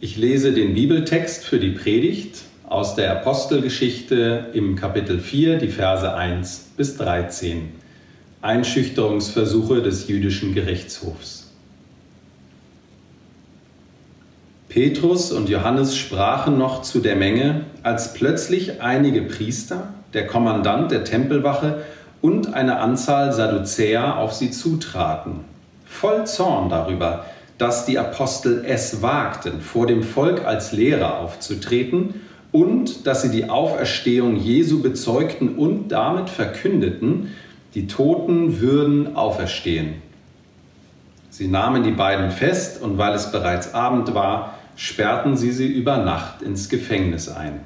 Ich lese den Bibeltext für die Predigt aus der Apostelgeschichte im Kapitel 4, die Verse 1 bis 13. Einschüchterungsversuche des jüdischen Gerichtshofs. Petrus und Johannes sprachen noch zu der Menge, als plötzlich einige Priester, der Kommandant der Tempelwache und eine Anzahl Sadduzäer auf sie zutraten, voll Zorn darüber, dass die Apostel es wagten, vor dem Volk als Lehrer aufzutreten und dass sie die Auferstehung Jesu bezeugten und damit verkündeten, die Toten würden auferstehen. Sie nahmen die beiden fest und weil es bereits Abend war, sperrten sie sie über Nacht ins Gefängnis ein.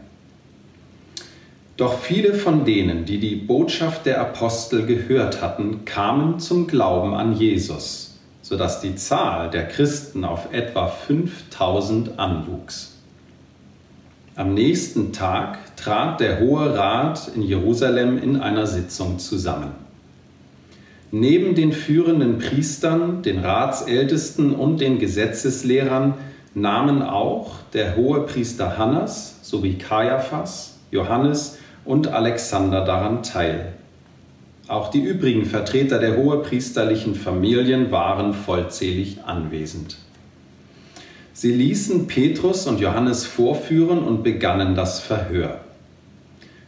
Doch viele von denen, die die Botschaft der Apostel gehört hatten, kamen zum Glauben an Jesus, sodass die Zahl der Christen auf etwa 5000 anwuchs. Am nächsten Tag trat der Hohe Rat in Jerusalem in einer Sitzung zusammen. Neben den führenden Priestern, den Ratsältesten und den Gesetzeslehrern nahmen auch der hohe Priester Hannas sowie Kaiaphas, Johannes und Alexander daran teil. Auch die übrigen Vertreter der hohepriesterlichen Familien waren vollzählig anwesend. Sie ließen Petrus und Johannes vorführen und begannen das Verhör.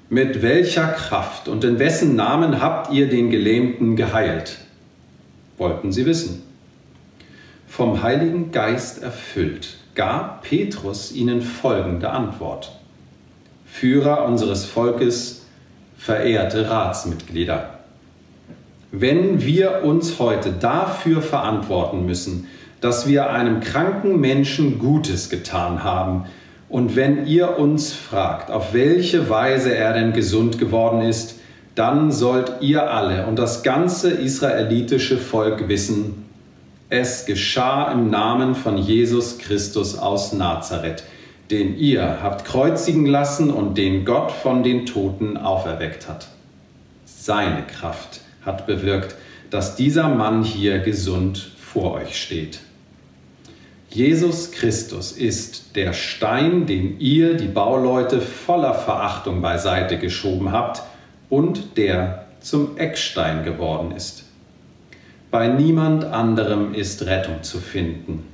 Mit welcher Kraft und in wessen Namen habt ihr den Gelähmten geheilt? Wollten sie wissen. Vom Heiligen Geist erfüllt, gab Petrus ihnen folgende Antwort. Führer unseres Volkes, verehrte Ratsmitglieder. Wenn wir uns heute dafür verantworten müssen, dass wir einem kranken Menschen Gutes getan haben, und wenn ihr uns fragt, auf welche Weise er denn gesund geworden ist, dann sollt ihr alle und das ganze israelitische Volk wissen, es geschah im Namen von Jesus Christus aus Nazareth, den ihr habt kreuzigen lassen und den Gott von den Toten auferweckt hat. Seine Kraft hat bewirkt, dass dieser Mann hier gesund vor euch steht. Jesus Christus ist der Stein, den ihr, die Bauleute, voller Verachtung beiseite geschoben habt und der zum Eckstein geworden ist. Bei niemand anderem ist Rettung zu finden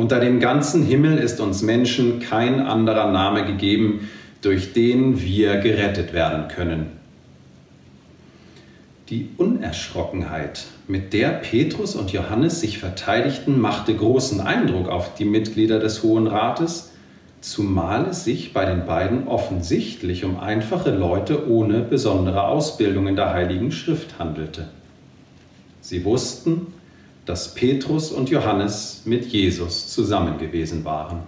unter dem ganzen Himmel ist uns Menschen kein anderer Name gegeben, durch den wir gerettet werden können. Die Unerschrockenheit, mit der Petrus und Johannes sich verteidigten, machte großen Eindruck auf die Mitglieder des Hohen Rates, zumal es sich bei den beiden offensichtlich um einfache Leute ohne besondere Ausbildung in der Heiligen Schrift handelte. Sie wussten, dass Petrus und Johannes mit Jesus zusammen gewesen waren.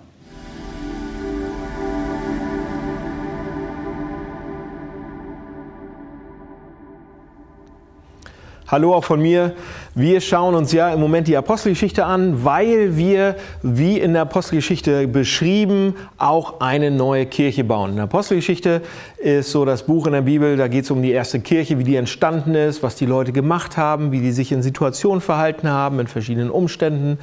Hallo auch von mir. Wir schauen uns ja im Moment die Apostelgeschichte an, weil wir, wie in der Apostelgeschichte beschrieben, auch eine neue Kirche bauen. In der Apostelgeschichte ist so das Buch in der Bibel, da geht es um die erste Kirche, wie die entstanden ist, was die Leute gemacht haben, wie die sich in Situationen verhalten haben, in verschiedenen Umständen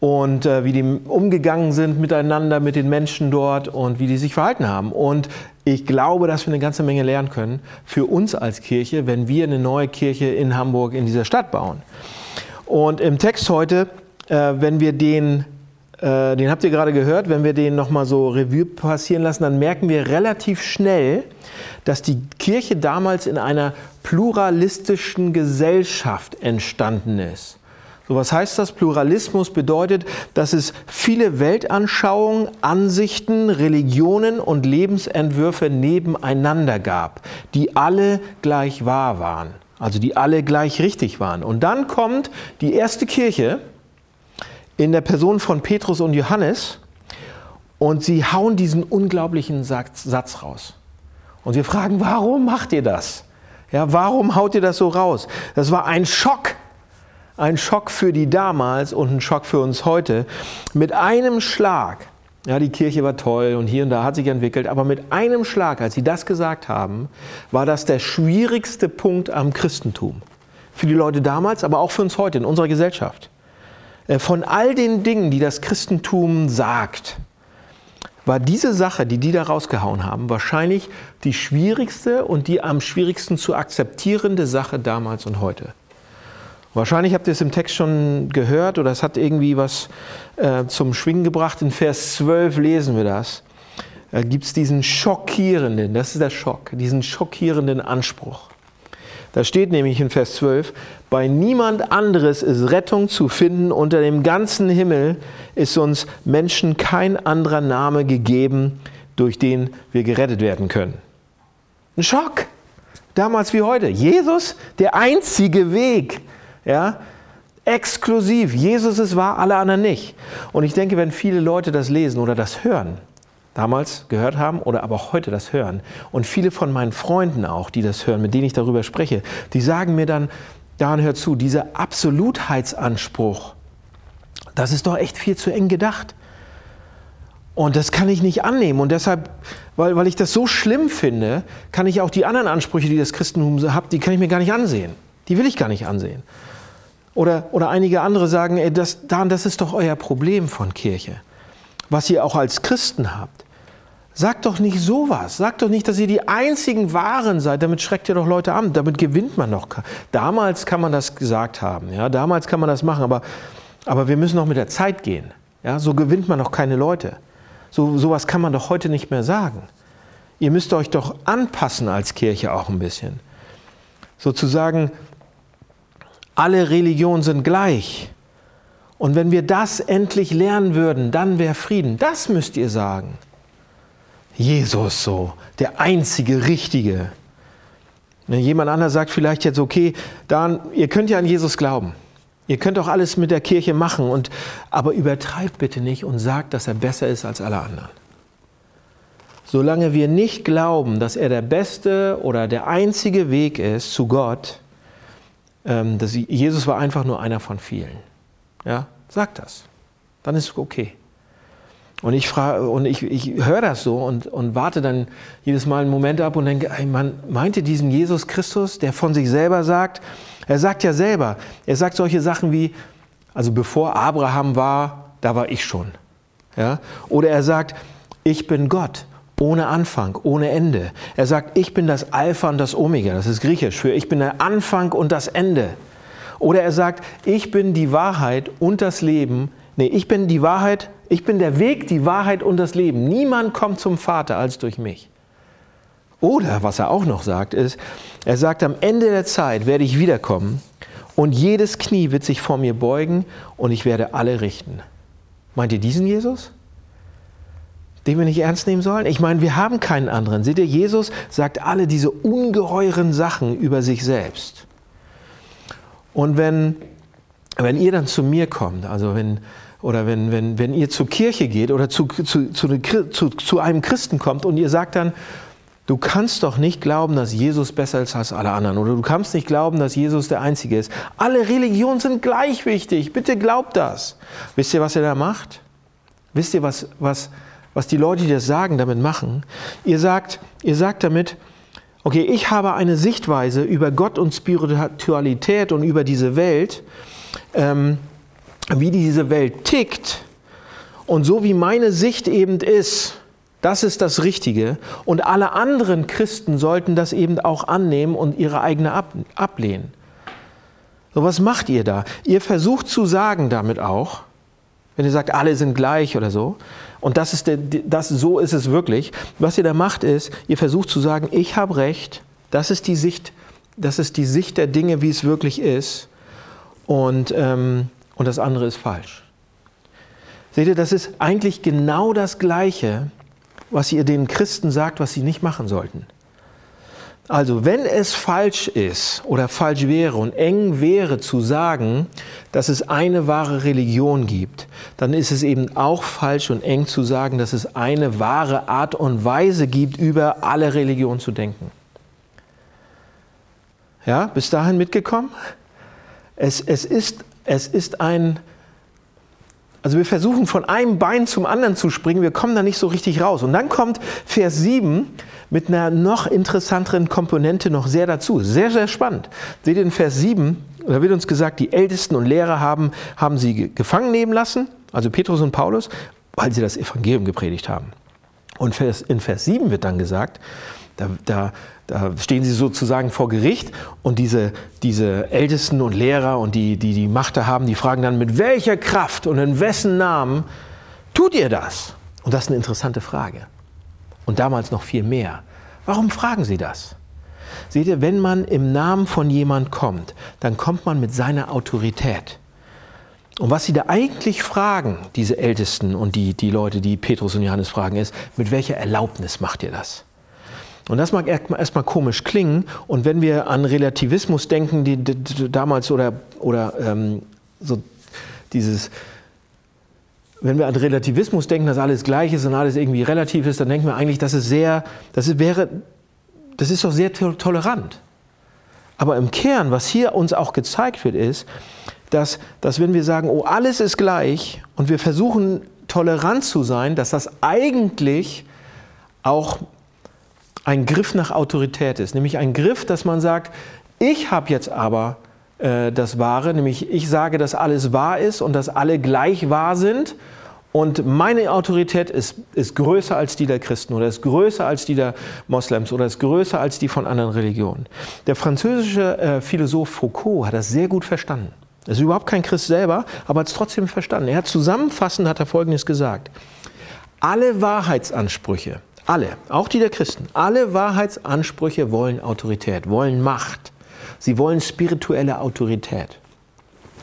und äh, wie die umgegangen sind miteinander, mit den Menschen dort und wie die sich verhalten haben. Und ich glaube, dass wir eine ganze Menge lernen können für uns als Kirche, wenn wir eine neue Kirche in Hamburg, in dieser Stadt bauen. Und im Text heute, äh, wenn wir den, äh, den habt ihr gerade gehört, wenn wir den nochmal so Revue passieren lassen, dann merken wir relativ schnell, dass die Kirche damals in einer pluralistischen Gesellschaft entstanden ist. So, was heißt das? Pluralismus bedeutet, dass es viele Weltanschauungen, Ansichten, Religionen und Lebensentwürfe nebeneinander gab, die alle gleich wahr waren, also die alle gleich richtig waren. Und dann kommt die erste Kirche in der Person von Petrus und Johannes und sie hauen diesen unglaublichen Satz raus. Und wir fragen, warum macht ihr das? Ja, warum haut ihr das so raus? Das war ein Schock ein Schock für die damals und ein Schock für uns heute. Mit einem Schlag, ja, die Kirche war toll und hier und da hat sich entwickelt, aber mit einem Schlag, als sie das gesagt haben, war das der schwierigste Punkt am Christentum. Für die Leute damals, aber auch für uns heute in unserer Gesellschaft. Äh, von all den Dingen, die das Christentum sagt, war diese Sache, die die da rausgehauen haben, wahrscheinlich die schwierigste und die am schwierigsten zu akzeptierende Sache damals und heute. Wahrscheinlich habt ihr es im Text schon gehört oder es hat irgendwie was äh, zum Schwingen gebracht. In Vers 12 lesen wir das. Da gibt es diesen schockierenden, das ist der Schock, diesen schockierenden Anspruch. Da steht nämlich in Vers 12, bei niemand anderes ist Rettung zu finden unter dem ganzen Himmel, ist uns Menschen kein anderer Name gegeben, durch den wir gerettet werden können. Ein Schock, damals wie heute. Jesus, der einzige Weg, ja, exklusiv. Jesus es war, alle anderen nicht. Und ich denke, wenn viele Leute das lesen oder das hören, damals gehört haben oder aber heute das hören. Und viele von meinen Freunden auch, die das hören, mit denen ich darüber spreche, die sagen mir dann, daran hört zu, dieser Absolutheitsanspruch, das ist doch echt viel zu eng gedacht. Und das kann ich nicht annehmen. Und deshalb, weil, weil ich das so schlimm finde, kann ich auch die anderen Ansprüche, die das Christentum hat, die kann ich mir gar nicht ansehen. Die will ich gar nicht ansehen. Oder, oder einige andere sagen, ey, das, das ist doch euer Problem von Kirche, was ihr auch als Christen habt. Sagt doch nicht sowas. Sagt doch nicht, dass ihr die einzigen Wahren seid. Damit schreckt ihr doch Leute an. Damit gewinnt man doch. Damals kann man das gesagt haben. Ja, damals kann man das machen. Aber, aber wir müssen noch mit der Zeit gehen. Ja, so gewinnt man doch keine Leute. So sowas kann man doch heute nicht mehr sagen. Ihr müsst euch doch anpassen als Kirche auch ein bisschen. Sozusagen, alle Religionen sind gleich. Und wenn wir das endlich lernen würden, dann wäre Frieden. Das müsst ihr sagen. Jesus so, der einzige Richtige. Jemand anderes sagt vielleicht jetzt, okay, dann, ihr könnt ja an Jesus glauben. Ihr könnt auch alles mit der Kirche machen, und, aber übertreibt bitte nicht und sagt, dass er besser ist als alle anderen. Solange wir nicht glauben, dass er der beste oder der einzige Weg ist zu Gott, ähm, dass Jesus war einfach nur einer von vielen. Ja, sagt das. Dann ist es okay. Und ich frage, und ich, ich höre das so und, und warte dann jedes Mal einen Moment ab und denke, ey, man meinte diesen Jesus Christus, der von sich selber sagt, er sagt ja selber, er sagt solche Sachen wie, also bevor Abraham war, da war ich schon. Ja? Oder er sagt, ich bin Gott, ohne Anfang, ohne Ende. Er sagt, ich bin das Alpha und das Omega, das ist griechisch für ich bin der Anfang und das Ende. Oder er sagt, ich bin die Wahrheit und das Leben. Nee, ich bin die Wahrheit, ich bin der Weg, die Wahrheit und das Leben. Niemand kommt zum Vater als durch mich. Oder was er auch noch sagt, ist, er sagt, am Ende der Zeit werde ich wiederkommen und jedes Knie wird sich vor mir beugen und ich werde alle richten. Meint ihr diesen Jesus? Den wir nicht ernst nehmen sollen? Ich meine, wir haben keinen anderen. Seht ihr, Jesus sagt alle diese ungeheuren Sachen über sich selbst. Und wenn, wenn ihr dann zu mir kommt, also wenn, oder wenn, wenn, wenn ihr zur Kirche geht oder zu, zu, zu, zu, einem Christen kommt und ihr sagt dann, du kannst doch nicht glauben, dass Jesus besser ist als alle anderen oder du kannst nicht glauben, dass Jesus der Einzige ist. Alle Religionen sind gleich wichtig, bitte glaubt das. Wisst ihr, was ihr da macht? Wisst ihr, was, was, was die Leute, die das sagen, damit machen? Ihr sagt, ihr sagt damit, okay, ich habe eine Sichtweise über Gott und Spiritualität und über diese Welt, ähm, wie diese Welt tickt und so wie meine Sicht eben ist, das ist das Richtige. Und alle anderen Christen sollten das eben auch annehmen und ihre eigene ab ablehnen. So, was macht ihr da? Ihr versucht zu sagen damit auch, wenn ihr sagt, alle sind gleich oder so, und das ist der, das, so ist es wirklich, was ihr da macht ist, ihr versucht zu sagen, ich habe recht, das ist die Sicht, das ist die Sicht der Dinge, wie es wirklich ist. Und ähm, und das andere ist falsch. Seht ihr, das ist eigentlich genau das Gleiche, was ihr den Christen sagt, was sie nicht machen sollten. Also, wenn es falsch ist oder falsch wäre und eng wäre zu sagen, dass es eine wahre Religion gibt, dann ist es eben auch falsch und eng zu sagen, dass es eine wahre Art und Weise gibt, über alle Religionen zu denken. Ja, bis dahin mitgekommen? Es, es ist es ist ein, also wir versuchen von einem Bein zum anderen zu springen, wir kommen da nicht so richtig raus. Und dann kommt Vers 7 mit einer noch interessanteren Komponente noch sehr dazu. Sehr, sehr spannend. Seht ihr in Vers 7, da wird uns gesagt, die Ältesten und Lehrer haben, haben sie gefangen nehmen lassen, also Petrus und Paulus, weil sie das Evangelium gepredigt haben. Und in Vers 7 wird dann gesagt, da, da, da, stehen sie sozusagen vor Gericht und diese, diese Ältesten und Lehrer und die, die die Macht da haben, die fragen dann, mit welcher Kraft und in wessen Namen tut ihr das? Und das ist eine interessante Frage. Und damals noch viel mehr. Warum fragen sie das? Seht ihr, wenn man im Namen von jemand kommt, dann kommt man mit seiner Autorität. Und was sie da eigentlich fragen, diese Ältesten und die, die Leute, die Petrus und Johannes fragen, ist, mit welcher Erlaubnis macht ihr das? Und das mag erstmal komisch klingen. Und wenn wir an Relativismus denken, die, die, die damals oder, oder ähm, so dieses, wenn wir an Relativismus denken, dass alles gleich ist und alles irgendwie relativ ist, dann denken wir eigentlich, dass es sehr, das ist, wäre, das ist doch sehr tolerant. Aber im Kern, was hier uns auch gezeigt wird, ist, dass, dass wenn wir sagen, oh, alles ist gleich und wir versuchen tolerant zu sein, dass das eigentlich auch ein Griff nach Autorität ist, nämlich ein Griff, dass man sagt, ich habe jetzt aber äh, das Wahre, nämlich ich sage, dass alles wahr ist und dass alle gleich wahr sind und meine Autorität ist, ist größer als die der Christen oder ist größer als die der Moslems oder ist größer als die von anderen Religionen. Der französische äh, Philosoph Foucault hat das sehr gut verstanden. Er ist überhaupt kein Christ selber, aber hat es trotzdem verstanden. Er hat zusammenfassend hat er Folgendes gesagt. Alle Wahrheitsansprüche, alle, auch die der Christen, alle Wahrheitsansprüche wollen Autorität, wollen Macht. Sie wollen spirituelle Autorität.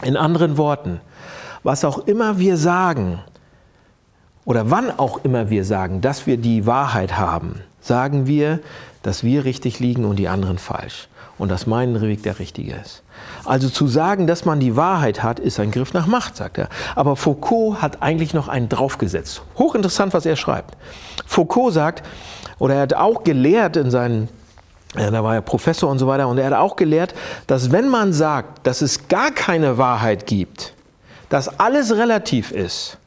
In anderen Worten, was auch immer wir sagen oder wann auch immer wir sagen, dass wir die Wahrheit haben, sagen wir, dass wir richtig liegen und die anderen falsch und dass mein Weg der richtige ist. Also zu sagen, dass man die Wahrheit hat, ist ein Griff nach Macht, sagt er. Aber Foucault hat eigentlich noch einen draufgesetzt. Hochinteressant, was er schreibt. Foucault sagt, oder er hat auch gelehrt in seinen ja, da war er Professor und so weiter. Und er hat auch gelehrt, dass wenn man sagt, dass es gar keine Wahrheit gibt, dass alles relativ ist,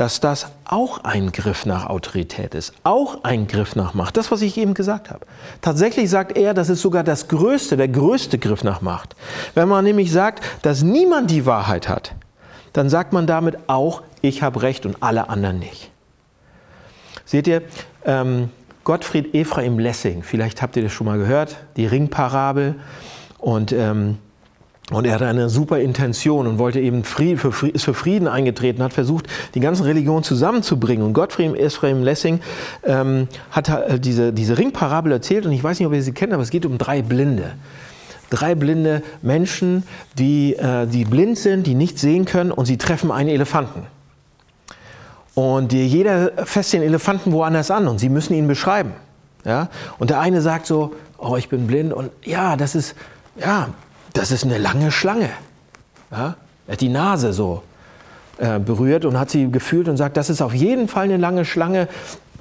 dass das auch ein Griff nach Autorität ist, auch ein Griff nach Macht. Das, was ich eben gesagt habe. Tatsächlich sagt er, das ist sogar das größte, der größte Griff nach Macht. Wenn man nämlich sagt, dass niemand die Wahrheit hat, dann sagt man damit auch, ich habe Recht und alle anderen nicht. Seht ihr, ähm, Gottfried Ephraim Lessing, vielleicht habt ihr das schon mal gehört, die Ringparabel. Und ähm, und er hatte eine super Intention und wollte eben Frieden, für, ist für Frieden eingetreten, hat versucht, die ganzen Religionen zusammenzubringen. Und Gottfried Ephraim Lessing ähm, hat diese, diese Ringparabel erzählt und ich weiß nicht, ob ihr sie kennt, aber es geht um drei Blinde. Drei blinde Menschen, die, äh, die blind sind, die nicht sehen können und sie treffen einen Elefanten. Und jeder fässt den Elefanten woanders an und sie müssen ihn beschreiben. Ja? Und der eine sagt so, oh, ich bin blind und ja, das ist, ja, das ist eine lange Schlange. Ja? Er hat die Nase so äh, berührt und hat sie gefühlt und sagt, das ist auf jeden Fall eine lange Schlange,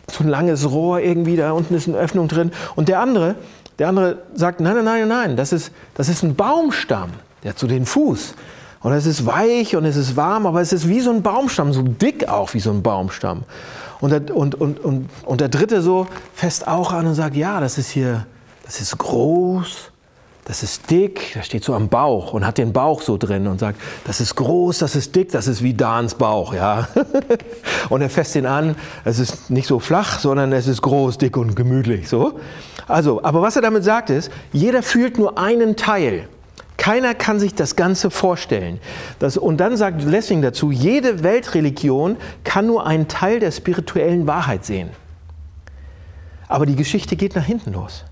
so ein langes Rohr irgendwie, da unten ist eine Öffnung drin. Und der andere, der andere sagt, nein, nein, nein, nein, das ist, das ist ein Baumstamm, der so den Fuß. Und es ist weich und es ist warm, aber es ist wie so ein Baumstamm, so dick auch wie so ein Baumstamm. Und der, und, und, und, und der dritte so fest auch an und sagt, ja, das ist hier, das ist groß, das ist dick, das steht so am Bauch und hat den Bauch so drin und sagt, das ist groß, das ist dick, das ist wie Dans Bauch, ja. und er fässt ihn an, es ist nicht so flach, sondern es ist groß, dick und gemütlich, so. Also, aber was er damit sagt ist, jeder fühlt nur einen Teil. Keiner kann sich das Ganze vorstellen. Das, und dann sagt Lessing dazu, jede Weltreligion kann nur einen Teil der spirituellen Wahrheit sehen. Aber die Geschichte geht nach hinten los.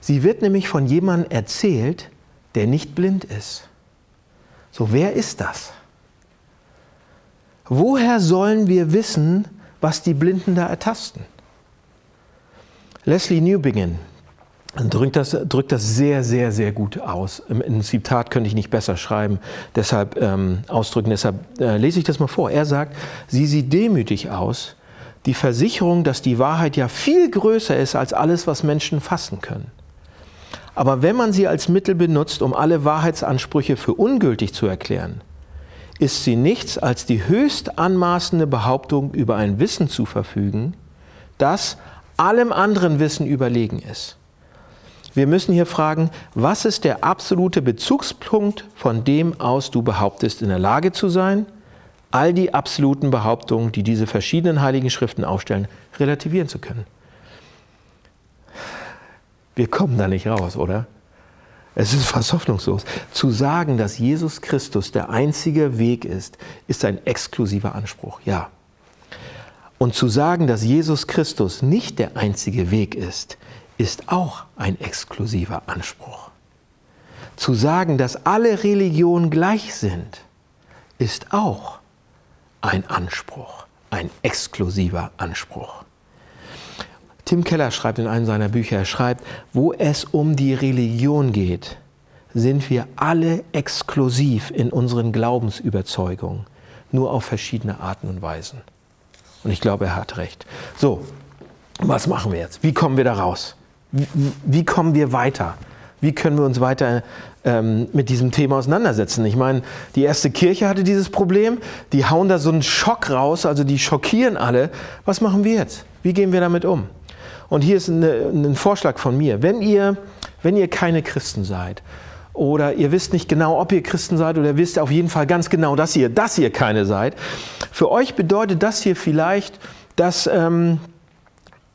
Sie wird nämlich von jemandem erzählt, der nicht blind ist. So, wer ist das? Woher sollen wir wissen, was die Blinden da ertasten? Leslie Newbigin drückt das, drückt das sehr, sehr, sehr gut aus. Ein Zitat könnte ich nicht besser schreiben, deshalb ähm, ausdrücken. Deshalb äh, lese ich das mal vor. Er sagt, sie sieht demütig aus, die Versicherung, dass die Wahrheit ja viel größer ist als alles, was Menschen fassen können. Aber wenn man sie als Mittel benutzt, um alle Wahrheitsansprüche für ungültig zu erklären, ist sie nichts als die höchst anmaßende Behauptung über ein Wissen zu verfügen, das allem anderen Wissen überlegen ist. Wir müssen hier fragen, was ist der absolute Bezugspunkt, von dem aus du behauptest, in der Lage zu sein, all die absoluten Behauptungen, die diese verschiedenen heiligen Schriften aufstellen, relativieren zu können. Wir kommen da nicht raus, oder? Es ist fast hoffnungslos. Zu sagen, dass Jesus Christus der einzige Weg ist, ist ein exklusiver Anspruch, ja. Und zu sagen, dass Jesus Christus nicht der einzige Weg ist, ist auch ein exklusiver Anspruch. Zu sagen, dass alle Religionen gleich sind, ist auch ein Anspruch, ein exklusiver Anspruch. Tim Keller schreibt in einem seiner Bücher, er schreibt, wo es um die Religion geht, sind wir alle exklusiv in unseren Glaubensüberzeugungen, nur auf verschiedene Arten und Weisen. Und ich glaube, er hat recht. So, was machen wir jetzt? Wie kommen wir da raus? Wie, wie kommen wir weiter? Wie können wir uns weiter ähm, mit diesem Thema auseinandersetzen? Ich meine, die erste Kirche hatte dieses Problem. Die hauen da so einen Schock raus, also die schockieren alle. Was machen wir jetzt? Wie gehen wir damit um? Und hier ist eine, ein Vorschlag von mir. Wenn ihr, wenn ihr keine Christen seid oder ihr wisst nicht genau, ob ihr Christen seid oder wisst auf jeden Fall ganz genau, dass ihr, dass ihr keine seid. Für euch bedeutet das hier vielleicht, dass, ähm,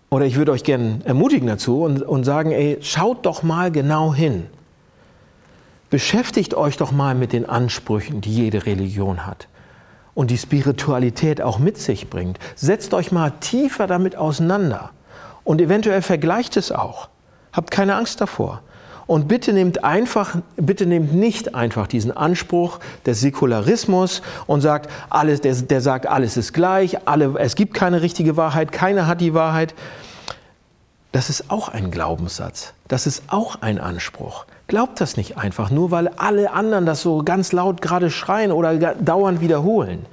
oder ich würde euch gerne ermutigen dazu und, und sagen, ey, schaut doch mal genau hin. Beschäftigt euch doch mal mit den Ansprüchen, die jede Religion hat und die Spiritualität auch mit sich bringt. Setzt euch mal tiefer damit auseinander und eventuell vergleicht es auch. Habt keine Angst davor. Und bitte nehmt einfach, bitte nehmt nicht einfach diesen Anspruch des Säkularismus und sagt, alles, der, der sagt, alles ist gleich, alle, es gibt keine richtige Wahrheit, keiner hat die Wahrheit. Das ist auch ein Glaubenssatz. Das ist auch ein Anspruch. Glaubt das nicht einfach, nur weil alle anderen das so ganz laut gerade schreien oder dauernd wiederholen.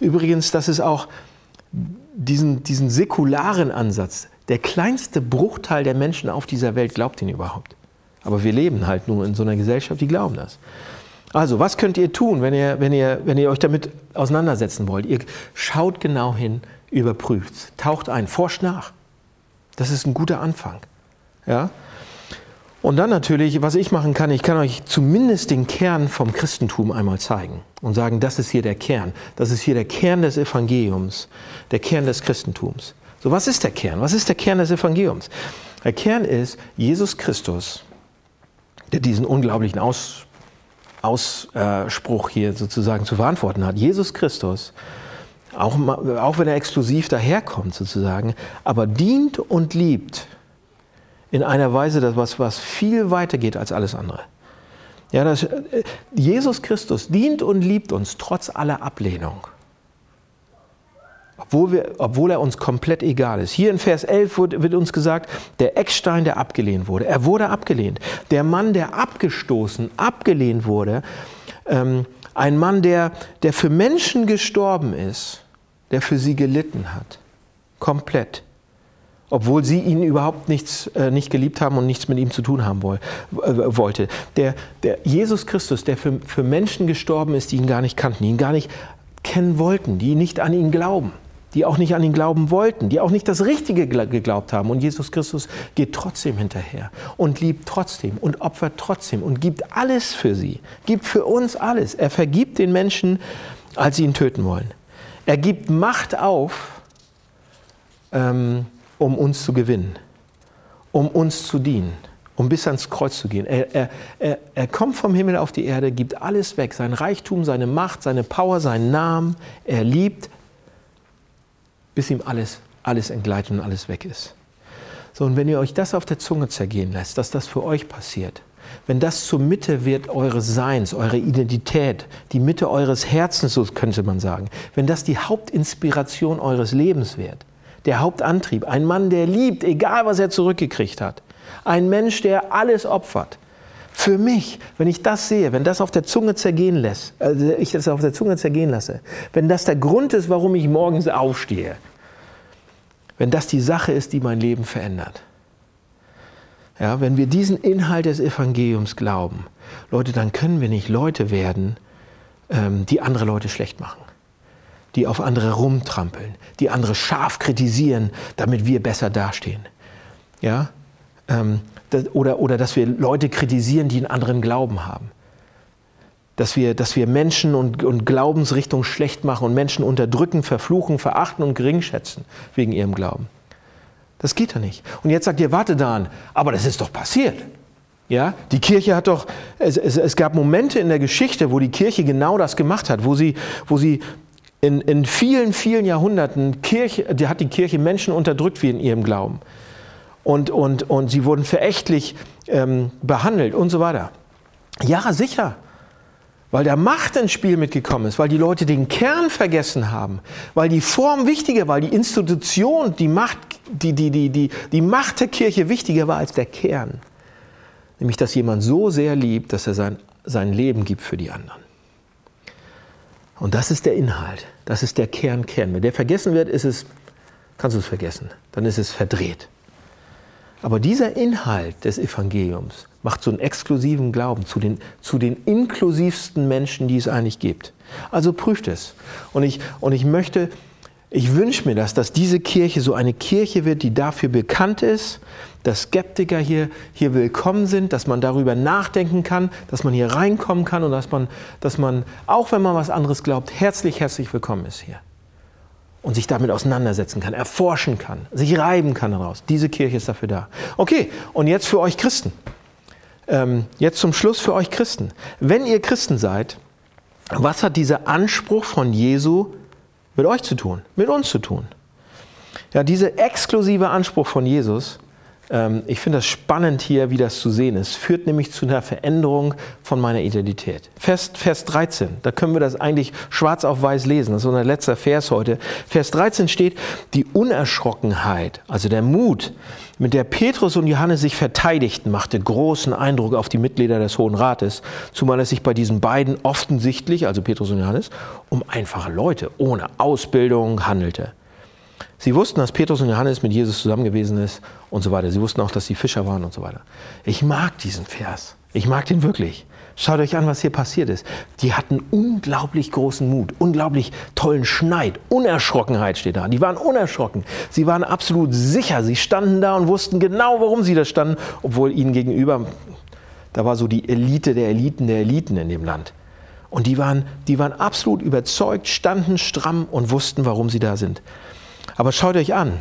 Übrigens, das ist auch diesen, diesen säkularen Ansatz. Der kleinste Bruchteil der Menschen auf dieser Welt glaubt ihn überhaupt. Aber wir leben halt nur in so einer Gesellschaft, die glauben das. Also, was könnt ihr tun, wenn ihr, wenn ihr, wenn ihr euch damit auseinandersetzen wollt? Ihr schaut genau hin, überprüft, taucht ein, forscht nach. Das ist ein guter Anfang. Ja? Und dann natürlich, was ich machen kann, ich kann euch zumindest den Kern vom Christentum einmal zeigen und sagen, das ist hier der Kern. Das ist hier der Kern des Evangeliums, der Kern des Christentums. So, was ist der Kern? Was ist der Kern des Evangeliums? Der Kern ist Jesus Christus der diesen unglaublichen Aus, Ausspruch hier sozusagen zu verantworten hat. Jesus Christus, auch, auch wenn er exklusiv daherkommt sozusagen, aber dient und liebt in einer Weise, das was, was viel weiter geht als alles andere. Ja, das, äh, Jesus Christus dient und liebt uns trotz aller Ablehnung obwohl, wir, obwohl er uns komplett egal ist. Hier in Vers 11 wird, wird, uns gesagt, der Eckstein, der abgelehnt wurde. Er wurde abgelehnt. Der Mann, der abgestoßen, abgelehnt wurde. Ähm, ein Mann, der, der für Menschen gestorben ist, der für sie gelitten hat. Komplett. Obwohl sie ihn überhaupt nichts, äh, nicht geliebt haben und nichts mit ihm zu tun haben woll, äh, wollte. Der, der Jesus Christus, der für, für Menschen gestorben ist, die ihn gar nicht kannten, die ihn gar nicht kennen wollten, die nicht an ihn glauben die auch nicht an ihn glauben wollten, die auch nicht das Richtige geglaubt haben. Und Jesus Christus geht trotzdem hinterher und liebt trotzdem und opfert trotzdem und gibt alles für sie, gibt für uns alles. Er vergibt den Menschen, als sie ihn töten wollen. Er gibt Macht auf, ähm, um uns zu gewinnen, um uns zu dienen, um bis ans Kreuz zu gehen. Er, er, er, er kommt vom Himmel auf die Erde, gibt alles weg, sein Reichtum, seine Macht, seine Power, seinen Namen. Er liebt, bis ihm alles, alles entgleitet und alles weg ist. So, und wenn ihr euch das auf der Zunge zergehen lässt, dass das für euch passiert, wenn das zur Mitte wird eures Seins, eure Identität, die Mitte eures Herzens, so könnte man sagen, wenn das die Hauptinspiration eures Lebens wird, der Hauptantrieb, ein Mann, der liebt, egal was er zurückgekriegt hat, ein Mensch, der alles opfert, für mich, wenn ich das sehe, wenn das auf der Zunge zergehen lässt, also ich das auf der Zunge zergehen lasse, wenn das der Grund ist, warum ich morgens aufstehe, wenn das die Sache ist, die mein Leben verändert. Ja, wenn wir diesen Inhalt des Evangeliums glauben, Leute, dann können wir nicht Leute werden, ähm, die andere Leute schlecht machen, die auf andere rumtrampeln, die andere scharf kritisieren, damit wir besser dastehen. Ja, ähm, oder, oder dass wir Leute kritisieren, die einen anderen Glauben haben. dass wir, dass wir Menschen und, und Glaubensrichtung schlecht machen und Menschen unterdrücken, verfluchen, verachten und geringschätzen wegen ihrem Glauben. Das geht doch nicht. Und jetzt sagt ihr, warte da aber das ist doch passiert. Ja, die Kirche hat doch, es, es, es, gab Momente in der Geschichte, wo die Kirche genau das gemacht hat, wo sie, wo sie in, in vielen, vielen Jahrhunderten, Kirche, die hat die Kirche Menschen unterdrückt wie in ihrem Glauben. Und, und, und sie wurden verächtlich ähm, behandelt und so weiter. Ja, sicher. Weil der Macht ins Spiel mitgekommen ist, weil die Leute den Kern vergessen haben, weil die Form wichtiger war, die Institution, die Macht, die, die, die, die, die Macht der Kirche wichtiger war als der Kern. Nämlich, dass jemand so sehr liebt, dass er sein, sein Leben gibt für die anderen. Und das ist der Inhalt, das ist der Kern, Kern. Wenn der vergessen wird, ist es, kannst du es vergessen, dann ist es verdreht. Aber dieser Inhalt des Evangeliums macht so einen exklusiven Glauben zu den, zu den inklusivsten Menschen, die es eigentlich gibt. Also prüft es. Und ich, und ich möchte, ich wünsche mir das, dass diese Kirche so eine Kirche wird, die dafür bekannt ist, dass Skeptiker hier, hier willkommen sind, dass man darüber nachdenken kann, dass man hier reinkommen kann und dass man, dass man, auch wenn man was anderes glaubt, herzlich, herzlich willkommen ist hier und sich damit auseinandersetzen kann, erforschen kann, sich reiben kann daraus. Diese Kirche ist dafür da. Okay, und jetzt für euch Christen. Ähm, jetzt zum Schluss für euch Christen. Wenn ihr Christen seid, was hat dieser Anspruch von Jesu mit euch zu tun, mit uns zu tun? Ja, dieser exklusive Anspruch von Jesus ich finde das spannend hier, wie das zu sehen ist. Führt nämlich zu einer Veränderung von meiner Identität. Vers, Vers 13, da können wir das eigentlich schwarz auf weiß lesen. Das ist unser letzter Vers heute. Vers 13 steht, die Unerschrockenheit, also der Mut, mit der Petrus und Johannes sich verteidigten, machte großen Eindruck auf die Mitglieder des Hohen Rates, zumal es sich bei diesen beiden offensichtlich, also Petrus und Johannes, um einfache Leute ohne Ausbildung handelte. Sie wussten, dass Petrus und Johannes mit Jesus zusammen gewesen ist und so weiter. Sie wussten auch, dass sie Fischer waren und so weiter. Ich mag diesen Vers. Ich mag den wirklich. Schaut euch an, was hier passiert ist. Die hatten unglaublich großen Mut, unglaublich tollen Schneid, Unerschrockenheit steht da. Die waren unerschrocken. Sie waren absolut sicher. Sie standen da und wussten genau, warum sie da standen, obwohl ihnen gegenüber, da war so die Elite der Eliten der Eliten in dem Land. Und die waren, die waren absolut überzeugt, standen stramm und wussten, warum sie da sind. Aber schaut euch an,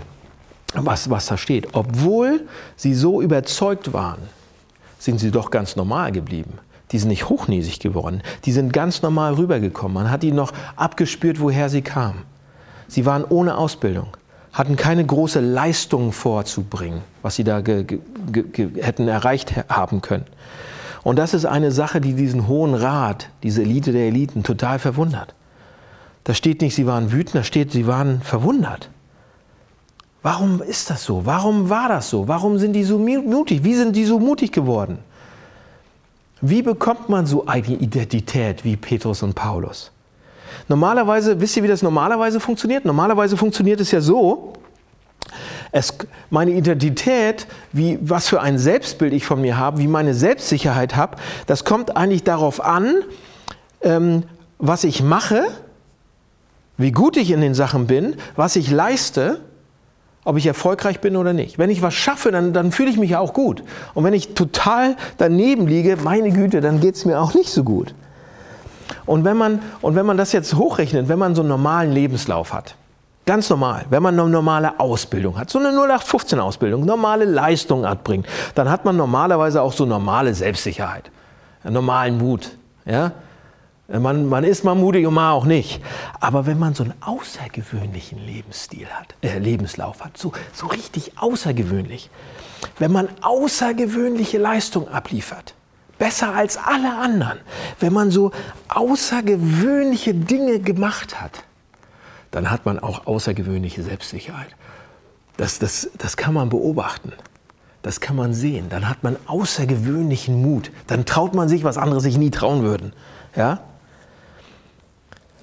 was, was da steht. Obwohl sie so überzeugt waren, sind sie doch ganz normal geblieben. Die sind nicht hochnäsig geworden. Die sind ganz normal rübergekommen. Man hat ihnen noch abgespürt, woher sie kamen. Sie waren ohne Ausbildung, hatten keine große Leistung vorzubringen, was sie da hätten erreicht haben können. Und das ist eine Sache, die diesen Hohen Rat, diese Elite der Eliten, total verwundert. Da steht nicht, sie waren wütend, da steht, sie waren verwundert. Warum ist das so? Warum war das so? Warum sind die so mutig? Wie sind die so mutig geworden? Wie bekommt man so eine Identität wie Petrus und Paulus? Normalerweise, wisst ihr, wie das normalerweise funktioniert? Normalerweise funktioniert es ja so, es, meine Identität, wie, was für ein Selbstbild ich von mir habe, wie meine Selbstsicherheit habe, das kommt eigentlich darauf an, ähm, was ich mache, wie gut ich in den Sachen bin, was ich leiste ob ich erfolgreich bin oder nicht. Wenn ich was schaffe, dann, dann fühle ich mich ja auch gut. Und wenn ich total daneben liege, meine Güte, dann geht es mir auch nicht so gut. Und wenn, man, und wenn man das jetzt hochrechnet, wenn man so einen normalen Lebenslauf hat, ganz normal, wenn man eine normale Ausbildung hat, so eine 0815-Ausbildung, normale Leistung abbringt, dann hat man normalerweise auch so normale Selbstsicherheit, normalen Mut. Ja? Man, man ist mal mutig und mal auch nicht. Aber wenn man so einen außergewöhnlichen Lebensstil hat, äh, Lebenslauf hat, so, so richtig außergewöhnlich, wenn man außergewöhnliche Leistung abliefert, besser als alle anderen, wenn man so außergewöhnliche Dinge gemacht hat, dann hat man auch außergewöhnliche Selbstsicherheit. Das, das, das kann man beobachten. Das kann man sehen. Dann hat man außergewöhnlichen Mut. Dann traut man sich, was andere sich nie trauen würden. Ja?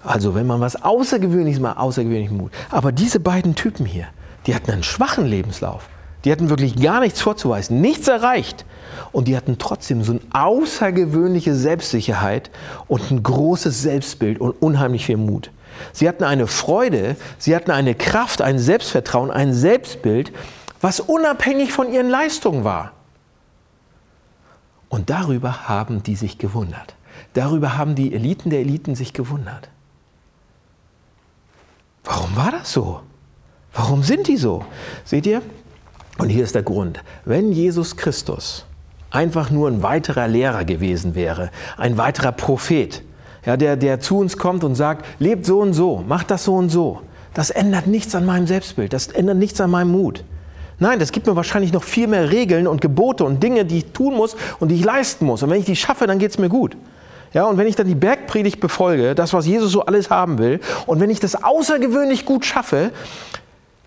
Also wenn man was Außergewöhnliches macht, außergewöhnlichen Mut. Aber diese beiden Typen hier, die hatten einen schwachen Lebenslauf. Die hatten wirklich gar nichts vorzuweisen, nichts erreicht. Und die hatten trotzdem so eine außergewöhnliche Selbstsicherheit und ein großes Selbstbild und unheimlich viel Mut. Sie hatten eine Freude, sie hatten eine Kraft, ein Selbstvertrauen, ein Selbstbild, was unabhängig von ihren Leistungen war. Und darüber haben die sich gewundert. Darüber haben die Eliten der Eliten sich gewundert. Warum war das so? Warum sind die so? Seht ihr? Und hier ist der Grund. Wenn Jesus Christus einfach nur ein weiterer Lehrer gewesen wäre, ein weiterer Prophet, ja, der, der zu uns kommt und sagt, lebt so und so, macht das so und so, das ändert nichts an meinem Selbstbild, das ändert nichts an meinem Mut. Nein, das gibt mir wahrscheinlich noch viel mehr Regeln und Gebote und Dinge, die ich tun muss und die ich leisten muss. Und wenn ich die schaffe, dann geht es mir gut. Ja, und wenn ich dann die Bergpredigt befolge, das, was Jesus so alles haben will, und wenn ich das außergewöhnlich gut schaffe,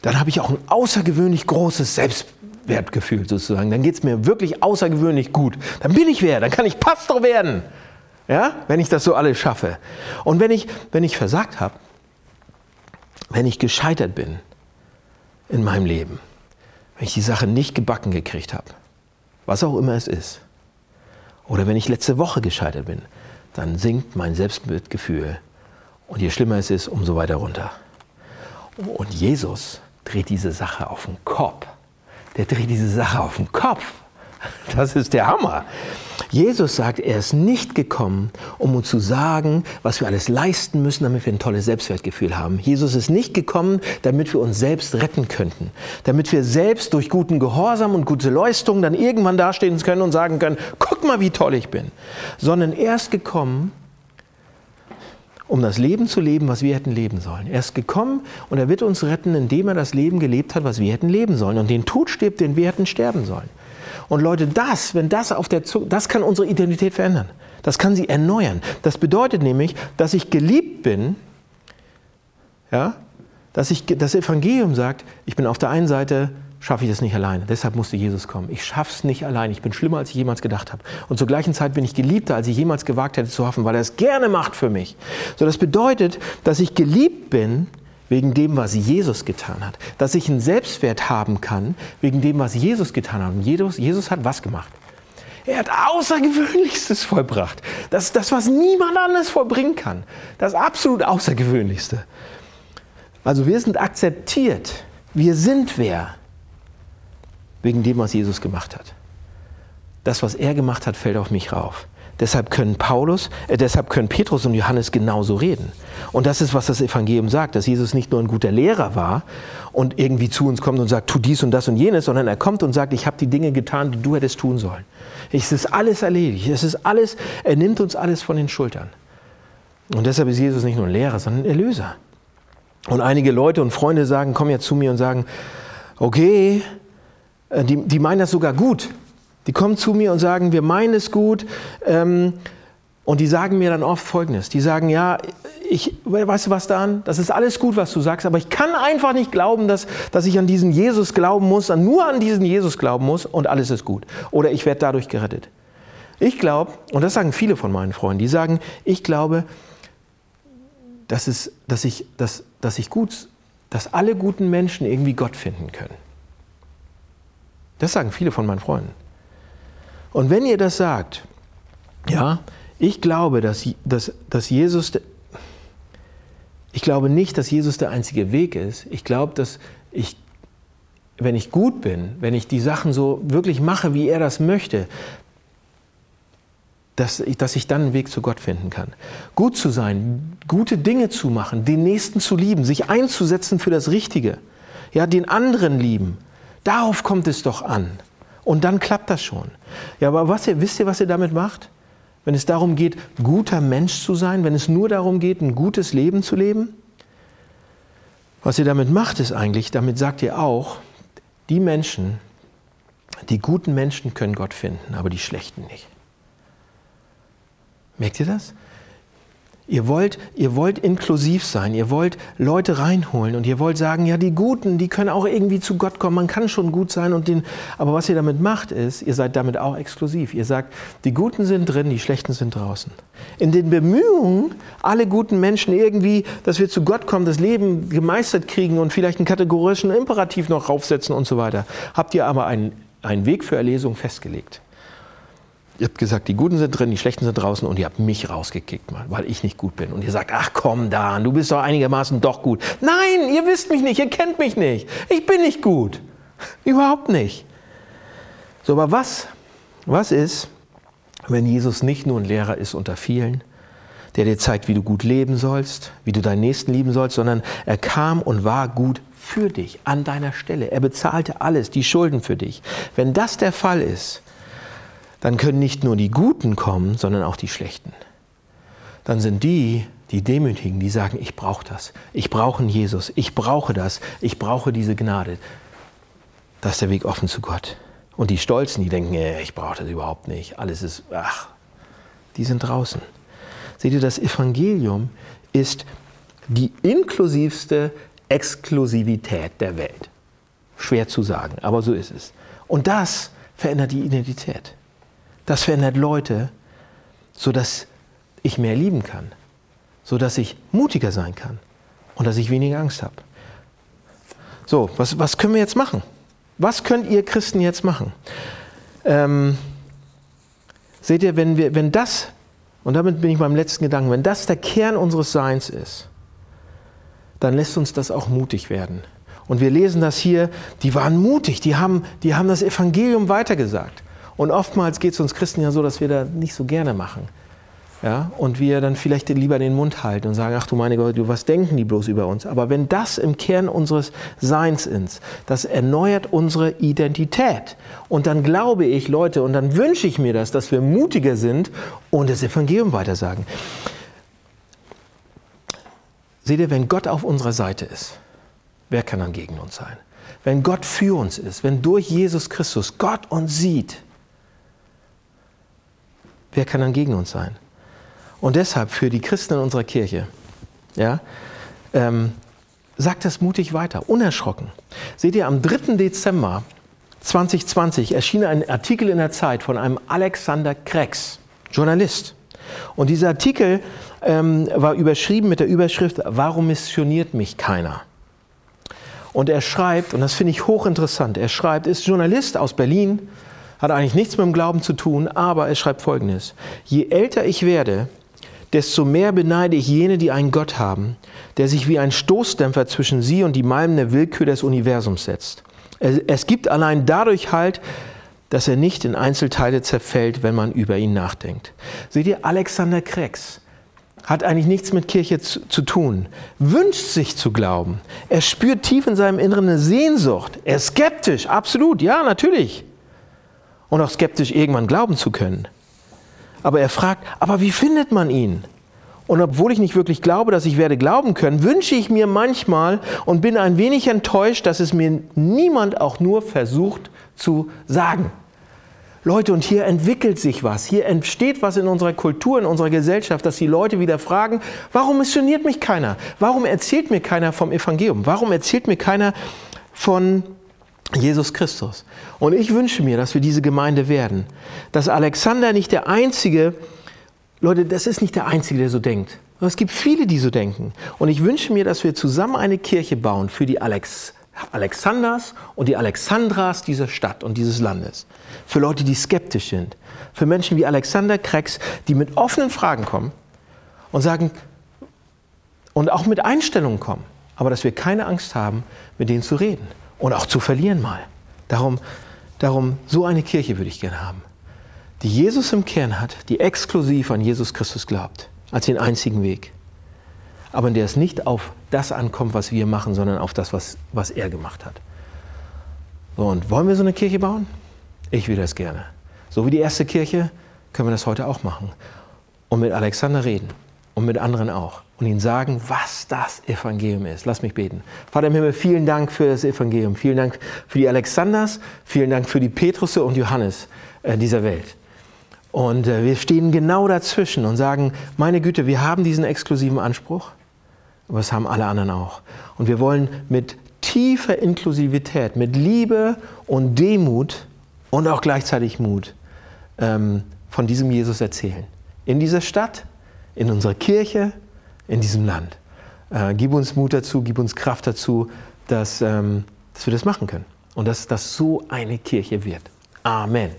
dann habe ich auch ein außergewöhnlich großes Selbstwertgefühl sozusagen. Dann geht es mir wirklich außergewöhnlich gut. Dann bin ich wer, dann kann ich Pastor werden. Ja, wenn ich das so alles schaffe. Und wenn ich, wenn ich versagt habe, wenn ich gescheitert bin in meinem Leben, wenn ich die Sache nicht gebacken gekriegt habe, was auch immer es ist, oder wenn ich letzte Woche gescheitert bin, dann sinkt mein Selbstmitgefühl und je schlimmer es ist, umso weiter runter. Und Jesus dreht diese Sache auf den Kopf. Der dreht diese Sache auf den Kopf. Das ist der Hammer. Jesus sagt, er ist nicht gekommen, um uns zu sagen, was wir alles leisten müssen, damit wir ein tolles Selbstwertgefühl haben. Jesus ist nicht gekommen, damit wir uns selbst retten könnten, damit wir selbst durch guten Gehorsam und gute Leistungen dann irgendwann dastehen können und sagen können, guck mal, wie toll ich bin, sondern er ist gekommen, um das Leben zu leben, was wir hätten leben sollen. Er ist gekommen und er wird uns retten, indem er das Leben gelebt hat, was wir hätten leben sollen und den Tod stirbt, den wir hätten sterben sollen. Und Leute, das, wenn das auf der Zunge, das kann unsere Identität verändern. Das kann sie erneuern. Das bedeutet nämlich, dass ich geliebt bin, ja, dass ich, das Evangelium sagt, ich bin auf der einen Seite, schaffe ich das nicht alleine. Deshalb musste Jesus kommen. Ich schaffe es nicht allein. Ich bin schlimmer, als ich jemals gedacht habe. Und zur gleichen Zeit bin ich geliebter, als ich jemals gewagt hätte zu hoffen, weil er es gerne macht für mich. So, das bedeutet, dass ich geliebt bin, wegen dem, was Jesus getan hat. Dass ich einen Selbstwert haben kann, wegen dem, was Jesus getan hat. Und Jesus, Jesus hat was gemacht? Er hat Außergewöhnlichstes vollbracht. Das ist das, was niemand anderes vollbringen kann. Das absolut Außergewöhnlichste. Also wir sind akzeptiert. Wir sind wer? Wegen dem, was Jesus gemacht hat. Das, was er gemacht hat, fällt auf mich rauf. Deshalb können Paulus, äh, deshalb können Petrus und Johannes genauso reden. Und das ist, was das Evangelium sagt, dass Jesus nicht nur ein guter Lehrer war und irgendwie zu uns kommt und sagt, tu dies und das und jenes, sondern er kommt und sagt, ich habe die Dinge getan, die du hättest tun sollen. Es ist alles erledigt. Es ist alles, er nimmt uns alles von den Schultern. Und deshalb ist Jesus nicht nur ein Lehrer, sondern ein Erlöser. Und einige Leute und Freunde sagen, kommen jetzt zu mir und sagen, okay, äh, die, die meinen das sogar gut. Die kommen zu mir und sagen, wir meinen es gut. Ähm, und die sagen mir dann oft Folgendes. Die sagen, ja, ich, weißt du was, Dan, das ist alles gut, was du sagst, aber ich kann einfach nicht glauben, dass, dass ich an diesen Jesus glauben muss, nur an diesen Jesus glauben muss und alles ist gut. Oder ich werde dadurch gerettet. Ich glaube, und das sagen viele von meinen Freunden, die sagen, ich glaube, dass, es, dass, ich, dass, dass ich gut, dass alle guten Menschen irgendwie Gott finden können. Das sagen viele von meinen Freunden. Und wenn ihr das sagt, ja, ich glaube, dass, dass, dass Jesus, ich glaube nicht, dass Jesus der einzige Weg ist. Ich glaube, dass ich, wenn ich gut bin, wenn ich die Sachen so wirklich mache, wie er das möchte, dass ich, dass ich dann einen Weg zu Gott finden kann. Gut zu sein, gute Dinge zu machen, den Nächsten zu lieben, sich einzusetzen für das Richtige, ja, den anderen lieben. Darauf kommt es doch an. Und dann klappt das schon. Ja, aber was wisst ihr, was ihr damit macht? Wenn es darum geht, guter Mensch zu sein, wenn es nur darum geht, ein gutes Leben zu leben? Was ihr damit macht, ist eigentlich, damit sagt ihr auch, die Menschen, die guten Menschen können Gott finden, aber die schlechten nicht. Merkt ihr das? Ihr wollt, ihr wollt inklusiv sein, ihr wollt Leute reinholen und ihr wollt sagen, ja, die Guten, die können auch irgendwie zu Gott kommen, man kann schon gut sein und den, aber was ihr damit macht ist, ihr seid damit auch exklusiv. Ihr sagt, die Guten sind drin, die Schlechten sind draußen. In den Bemühungen, alle guten Menschen irgendwie, dass wir zu Gott kommen, das Leben gemeistert kriegen und vielleicht einen kategorischen Imperativ noch raufsetzen und so weiter, habt ihr aber einen, einen Weg für Erlesung festgelegt. Ihr habt gesagt, die Guten sind drin, die Schlechten sind draußen und ihr habt mich rausgekickt, Mann, weil ich nicht gut bin. Und ihr sagt, ach komm, Dan, du bist doch einigermaßen doch gut. Nein, ihr wisst mich nicht, ihr kennt mich nicht. Ich bin nicht gut. Überhaupt nicht. So, aber was, was ist, wenn Jesus nicht nur ein Lehrer ist unter vielen, der dir zeigt, wie du gut leben sollst, wie du deinen Nächsten lieben sollst, sondern er kam und war gut für dich an deiner Stelle. Er bezahlte alles, die Schulden für dich. Wenn das der Fall ist, dann können nicht nur die Guten kommen, sondern auch die Schlechten. Dann sind die, die Demütigen, die sagen, ich brauche das, ich brauche einen Jesus, ich brauche das, ich brauche diese Gnade. Das ist der Weg offen zu Gott. Und die Stolzen, die denken, ich brauche das überhaupt nicht, alles ist, ach, die sind draußen. Seht ihr, das Evangelium ist die inklusivste Exklusivität der Welt. Schwer zu sagen, aber so ist es. Und das verändert die Identität. Das verändert Leute, sodass ich mehr lieben kann, sodass ich mutiger sein kann und dass ich weniger Angst habe. So, was, was können wir jetzt machen? Was könnt ihr Christen jetzt machen? Ähm, seht ihr, wenn, wir, wenn das und damit bin ich beim letzten Gedanken. Wenn das der Kern unseres Seins ist, dann lässt uns das auch mutig werden. Und wir lesen das hier, die waren mutig, die haben, die haben das Evangelium weitergesagt. Und oftmals geht es uns Christen ja so, dass wir da nicht so gerne machen. Ja, und wir dann vielleicht lieber den Mund halten und sagen, ach du meine Gott, was denken die bloß über uns? Aber wenn das im Kern unseres Seins ist, das erneuert unsere Identität. Und dann glaube ich, Leute, und dann wünsche ich mir das, dass wir mutiger sind und das Evangelium weitersagen. Seht ihr, wenn Gott auf unserer Seite ist, wer kann dann gegen uns sein? Wenn Gott für uns ist, wenn durch Jesus Christus Gott uns sieht, wer kann dann gegen uns sein? Und deshalb für die Christen in unserer Kirche, ja, ähm, sagt das mutig weiter, unerschrocken. Seht ihr, am 3. Dezember 2020 erschien ein Artikel in der Zeit von einem Alexander Krex, Journalist. Und dieser Artikel ähm, war überschrieben mit der Überschrift Warum missioniert mich keiner? Und er schreibt, und das finde ich hochinteressant, er schreibt, ist Journalist aus Berlin, hat eigentlich nichts mit dem Glauben zu tun, aber er schreibt Folgendes. Je älter ich werde, desto mehr beneide ich jene, die einen Gott haben, der sich wie ein Stoßdämpfer zwischen sie und die malmende Willkür des Universums setzt. Es gibt allein dadurch Halt, dass er nicht in Einzelteile zerfällt, wenn man über ihn nachdenkt. Seht ihr, Alexander Krex hat eigentlich nichts mit Kirche zu, zu, tun, wünscht sich zu glauben. Er spürt tief in seinem Inneren eine Sehnsucht. Er ist skeptisch, absolut, ja, natürlich. Und auch skeptisch, irgendwann glauben zu können. Aber er fragt, aber wie findet man ihn? Und obwohl ich nicht wirklich glaube, dass ich werde glauben können, wünsche ich mir manchmal und bin ein wenig enttäuscht, dass es mir niemand auch nur versucht zu sagen. Leute, und hier entwickelt sich was, hier entsteht was in unserer Kultur, in unserer Gesellschaft, dass die Leute wieder fragen, warum missioniert mich keiner? Warum erzählt mir keiner vom Evangelium? Warum erzählt mir keiner von Jesus Christus. Und ich wünsche mir, dass wir diese Gemeinde werden. Dass Alexander nicht der Einzige, Leute, das ist nicht der Einzige, der so denkt. Es gibt viele, die so denken. Und ich wünsche mir, dass wir zusammen eine Kirche bauen für die Alex, Alexanders und die Alexandras dieser Stadt und dieses Landes. Für Leute, die skeptisch sind. Für Menschen wie Alexander Krex, die mit offenen Fragen kommen und sagen, und auch mit Einstellungen kommen. Aber dass wir keine Angst haben, mit denen zu reden und auch zu verlieren mal. Darum, darum, so eine Kirche würde ich gerne haben, die Jesus im Kern hat, die exklusiv an Jesus Christus glaubt, als den einzigen Weg. Aber in der es nicht auf das ankommt, was wir machen, sondern auf das, was, was er gemacht hat. So, und wollen wir so eine Kirche bauen? Ich will das gerne. So wie die erste Kirche können wir das heute auch machen. Und mit Alexander reden und mit anderen auch und ihnen sagen, was das Evangelium ist. Lass mich beten. Vater im Himmel, vielen Dank für das Evangelium. Vielen Dank für die Alexanders, vielen Dank für die Petrusse und Johannes äh, dieser Welt. Und äh, wir stehen genau dazwischen und sagen, meine Güte, wir haben diesen exklusiven Anspruch, aber das haben alle anderen auch. Und wir wollen mit tiefer Inklusivität, mit Liebe und Demut und auch gleichzeitig Mut ähm, von diesem Jesus erzählen. In dieser Stadt, in unserer Kirche, in diesem Land. Äh, gib uns Mut dazu, gib uns Kraft dazu, dass, ähm, dass wir das machen können und dass das so eine Kirche wird. Amen.